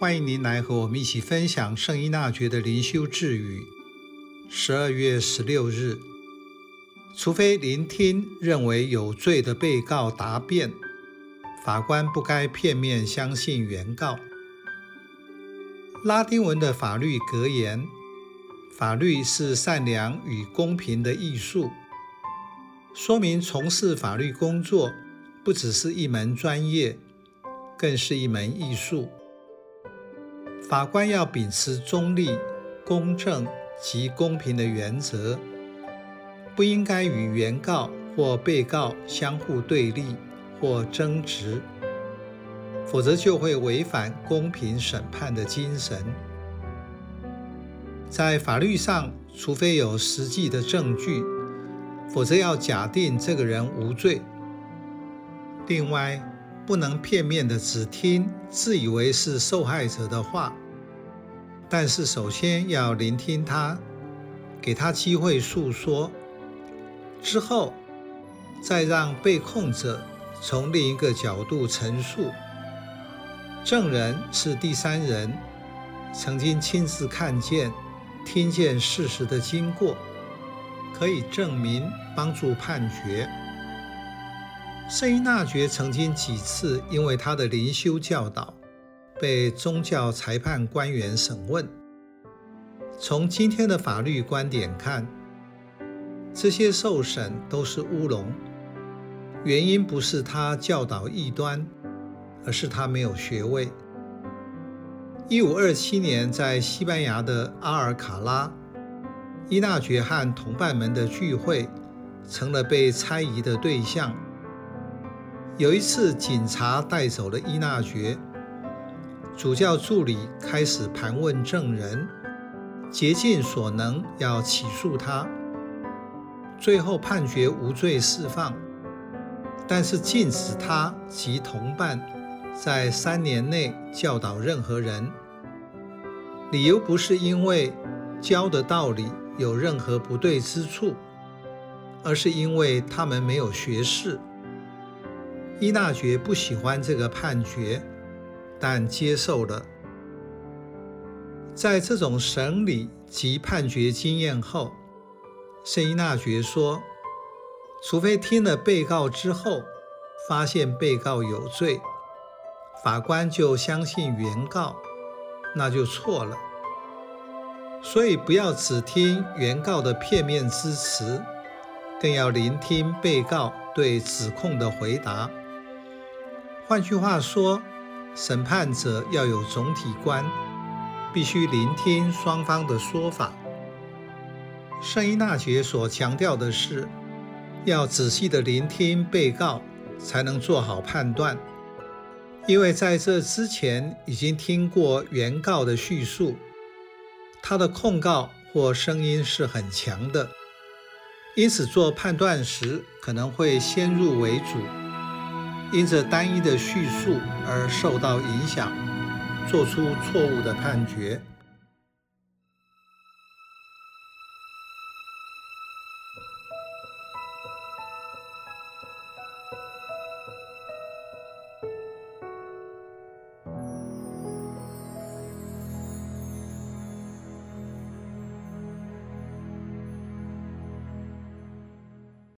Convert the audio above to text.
欢迎您来和我们一起分享圣依纳爵的灵修智语。十二月十六日，除非聆听认为有罪的被告答辩，法官不该片面相信原告。拉丁文的法律格言：“法律是善良与公平的艺术”，说明从事法律工作不只是一门专业，更是一门艺术。法官要秉持中立、公正及公平的原则，不应该与原告或被告相互对立或争执，否则就会违反公平审判的精神。在法律上，除非有实际的证据，否则要假定这个人无罪。另外，不能片面的只听自以为是受害者的话，但是首先要聆听他，给他机会诉说，之后再让被控者从另一个角度陈述。证人是第三人，曾经亲自看见、听见事实的经过，可以证明帮助判决。圣依纳爵曾经几次因为他的灵修教导被宗教裁判官员审问。从今天的法律观点看，这些受审都是乌龙。原因不是他教导异端，而是他没有学位。一五二七年，在西班牙的阿尔卡拉，伊纳爵和同伴们的聚会成了被猜疑的对象。有一次，警察带走了伊纳爵，主教助理开始盘问证人，竭尽所能要起诉他，最后判决无罪释放，但是禁止他及同伴在三年内教导任何人。理由不是因为教的道理有任何不对之处，而是因为他们没有学识。伊纳爵不喜欢这个判决，但接受了。在这种审理及判决经验后，圣依纳爵说：“除非听了被告之后，发现被告有罪，法官就相信原告，那就错了。所以不要只听原告的片面之词，更要聆听被告对指控的回答。”换句话说，审判者要有总体观，必须聆听双方的说法。圣依纳爵所强调的是，要仔细地聆听被告，才能做好判断。因为在这之前已经听过原告的叙述，他的控告或声音是很强的，因此做判断时可能会先入为主。因着单一的叙述而受到影响，做出错误的判决。